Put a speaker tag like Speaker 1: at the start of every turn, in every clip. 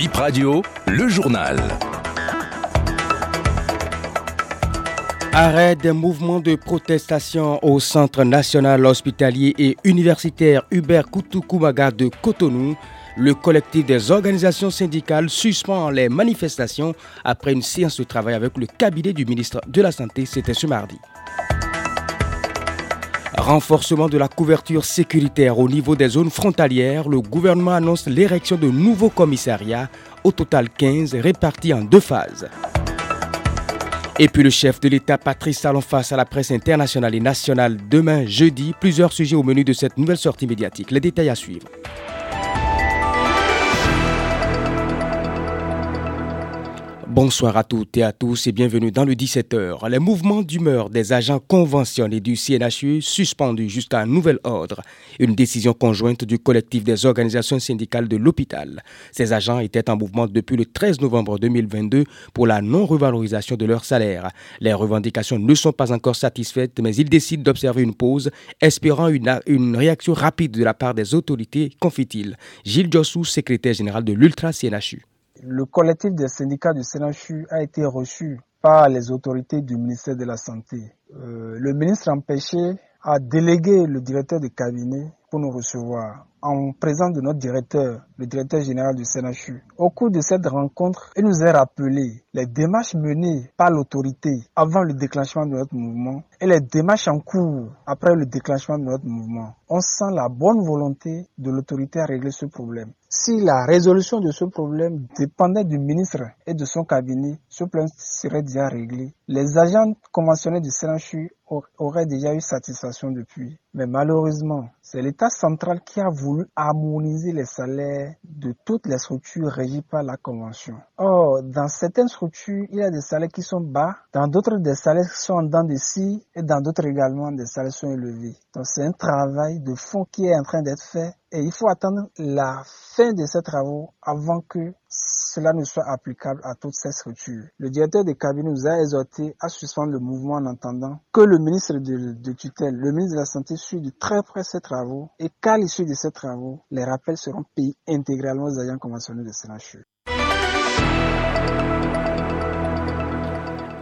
Speaker 1: Bip Radio, le journal.
Speaker 2: Arrêt des mouvements de protestation au Centre national hospitalier et universitaire Hubert Koutoukoumaga de Cotonou. Le collectif des organisations syndicales suspend les manifestations après une séance de travail avec le cabinet du ministre de la Santé. C'était ce mardi. Renforcement de la couverture sécuritaire au niveau des zones frontalières, le gouvernement annonce l'érection de nouveaux commissariats, au total 15, répartis en deux phases. Et puis le chef de l'État, Patrice Talon, face à la presse internationale et nationale demain, jeudi. Plusieurs sujets au menu de cette nouvelle sortie médiatique. Les détails à suivre. Bonsoir à toutes et à tous et bienvenue dans le 17h. Les mouvements d'humeur des agents conventionnés du CNHU suspendus jusqu'à un nouvel ordre. Une décision conjointe du collectif des organisations syndicales de l'hôpital. Ces agents étaient en mouvement depuis le 13 novembre 2022 pour la non-revalorisation de leur salaire. Les revendications ne sont pas encore satisfaites, mais ils décident d'observer une pause, espérant une, réaction rapide de la part des autorités, confie-t-il. Gilles Jossou, secrétaire général de l'Ultra-CNHU.
Speaker 3: Le collectif des syndicats du CNHU a été reçu par les autorités du ministère de la Santé. Euh, le ministre empêché a délégué le directeur de cabinet pour nous recevoir en présence de notre directeur, le directeur général du CNHU. Au cours de cette rencontre, il nous a rappelé les démarches menées par l'autorité avant le déclenchement de notre mouvement et les démarches en cours après le déclenchement de notre mouvement. On sent la bonne volonté de l'autorité à régler ce problème. Si la résolution de ce problème dépendait du ministre et de son cabinet, ce problème serait déjà réglé. Les agents conventionnés du CNHU auraient déjà eu satisfaction depuis. Mais malheureusement, c'est l'État central qui a voulu harmoniser les salaires de toutes les structures régies par la Convention. Or, dans certaines structures, il y a des salaires qui sont bas, dans d'autres des salaires sont en dents de scie et dans d'autres également des salaires sont élevés. Donc c'est un travail de fond qui est en train d'être fait et il faut attendre la fin de ces travaux avant que cela ne soit applicable à toutes ces structures. Le directeur des cabinets nous a exhorté à suspendre le mouvement en attendant que le ministre de, tutelle, le ministre de la Santé, suive de très près ces travaux et qu'à l'issue de ces travaux, les rappels seront payés intégralement aux agents conventionnels de CNHU.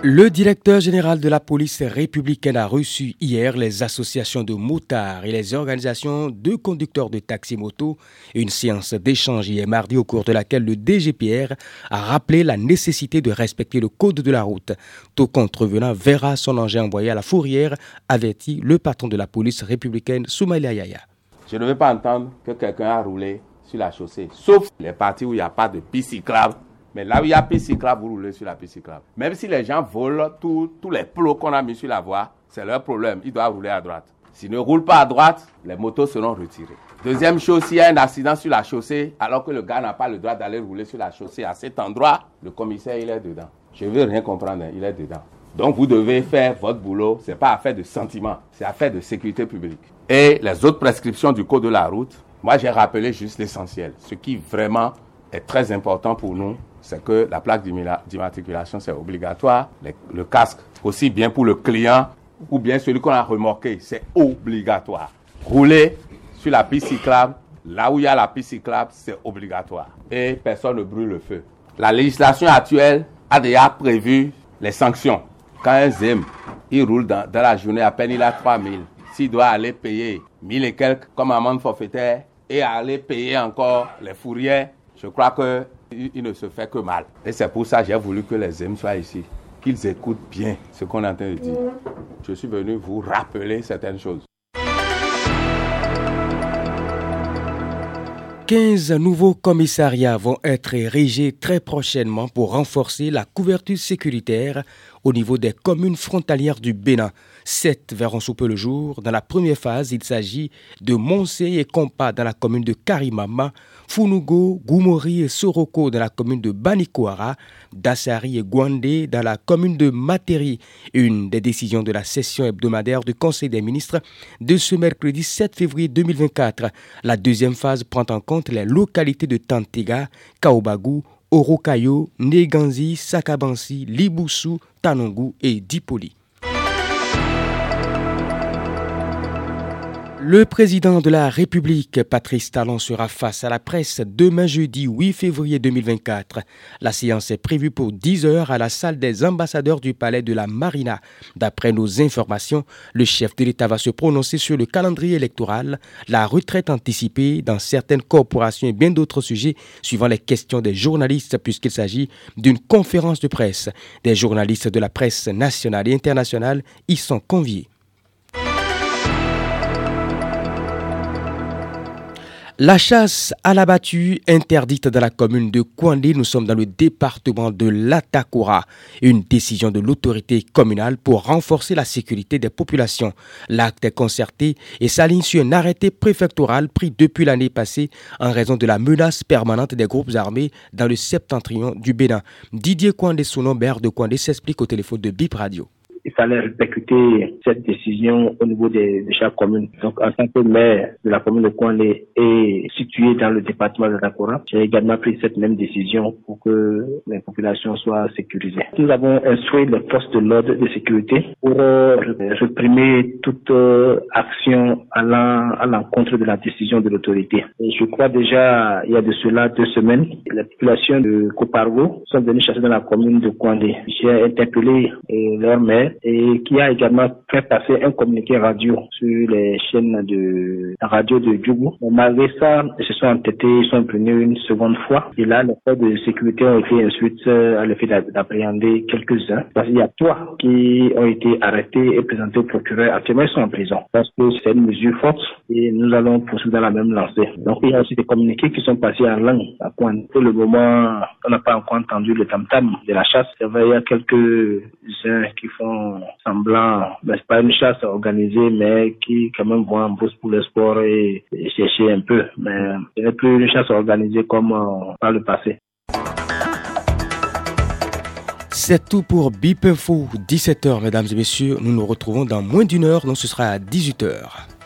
Speaker 2: Le directeur général de la police républicaine a reçu hier les associations de motards et les organisations de conducteurs de taxi-moto. Une séance d'échange hier mardi au cours de laquelle le DGPR a rappelé la nécessité de respecter le code de la route. Tout contrevenant verra son engin envoyé à la fourrière, avertit le patron de la police républicaine Soumaïla Yaya.
Speaker 4: Je ne veux pas entendre que quelqu'un a roulé sur la chaussée, sauf les parties où il n'y a pas de piste mais là où il y a piste vous roulez sur la piste. Même si les gens volent tous les plots qu'on a mis sur la voie, c'est leur problème. Ils doivent rouler à droite. S'ils ne roulent pas à droite, les motos seront retirées. Deuxième chose, s'il y a un accident sur la chaussée, alors que le gars n'a pas le droit d'aller rouler sur la chaussée à cet endroit, le commissaire, il est dedans. Je ne veux rien comprendre, hein, il est dedans. Donc vous devez faire votre boulot. Ce n'est pas affaire de sentiment, c'est affaire de sécurité publique. Et les autres prescriptions du code de la route, moi j'ai rappelé juste l'essentiel. Ce qui vraiment est très important pour nous, c'est que la plaque d'immatriculation, c'est obligatoire. Le, casque, aussi bien pour le client ou bien celui qu'on a remorqué, c'est obligatoire. Rouler sur la piste cyclable, là où il y a la piste cyclable, c'est obligatoire. Et personne ne brûle le feu. La législation actuelle a déjà prévu les sanctions. Quand un ZEM, il roule dans, la journée, à peine il a 3000. S'il doit aller payer 1000 et quelques comme amende forfaitaire et aller payer encore les fourrières, je crois qu'il ne se fait que mal. Et c'est pour ça que j'ai voulu que les hommes soient ici, qu'ils écoutent bien ce qu'on est en train de dire. Je suis venu vous rappeler certaines choses.
Speaker 2: 15 nouveaux commissariats vont être érigés très prochainement pour renforcer la couverture sécuritaire au niveau des communes frontalières du Bénin. Sept verront sous peu le jour. Dans la première phase, il s'agit de Monsey et Compa dans la commune de Karimama, Funugo, Goumori et Soroko dans la commune de Banikoara, Dassari et Gwande dans la commune de Materi. Une des décisions de la session hebdomadaire du Conseil des ministres de ce mercredi 7 février 2024. La deuxième phase prend en compte les localités de Tantega, Kaobagu, Orokayo, Neganzi, Sakabansi, Libusu, Tanongu et Dipoli. Le président de la République, Patrice Talon, sera face à la presse demain jeudi 8 février 2024. La séance est prévue pour 10 heures à la salle des ambassadeurs du palais de la Marina. D'après nos informations, le chef de l'État va se prononcer sur le calendrier électoral, la retraite anticipée dans certaines corporations et bien d'autres sujets suivant les questions des journalistes puisqu'il s'agit d'une conférence de presse. Des journalistes de la presse nationale et internationale y sont conviés. La chasse à la battue interdite dans la commune de Kwandé, nous sommes dans le département de l'Atakura. Une décision de l'autorité communale pour renforcer la sécurité des populations. L'acte est concerté et s'aligne sur un arrêté préfectoral pris depuis l'année passée en raison de la menace permanente des groupes armés dans le septentrion du Bénin. Didier Kwandé, son nom, de Kwandé, s'explique au téléphone de BIP Radio
Speaker 5: il fallait répercuter cette décision au niveau de, chaque commune. Donc, en tant que maire de la commune de Kouané et situé dans le département de Dakora, j'ai également pris cette même décision pour que les populations soient sécurisées. Nous avons instruit les forces de l'ordre de sécurité pour euh, réprimer toute euh, action allant à l'encontre de la décision de l'autorité. Je crois déjà, il y a de cela deux semaines, les populations de Copargo sont venues chasser dans la commune de Kouané. J'ai interpellé euh, leur maire et qui a également fait passer un communiqué radio sur les chaînes de radio de Djougou. malgré ça, ils se sont entêtés, ils sont venus une seconde fois. Et là, les forces de sécurité ont été ensuite euh, à l'effet d'appréhender quelques-uns. Parce qu'il y a trois qui ont été arrêtés et présentés au procureur. Actuellement, ils sont en prison. Parce que c'est une mesure forte et nous allons poursuivre dans la même lancée. Donc, il y a aussi des communiqués qui sont passés en langue. Pour le moment, on n'a pas encore entendu le tam-tam de la chasse. Il y a quelques-uns qui font semblant, mais c'est pas une chasse organisée, mais qui quand même vont en bourse pour le sport et, chercher un peu. Mais ce n'est plus une chasse organisée comme euh, par le passé.
Speaker 2: C'est tout pour BIP Info, 17h, mesdames et messieurs. Nous nous retrouvons dans moins d'une heure, donc ce sera à 18h.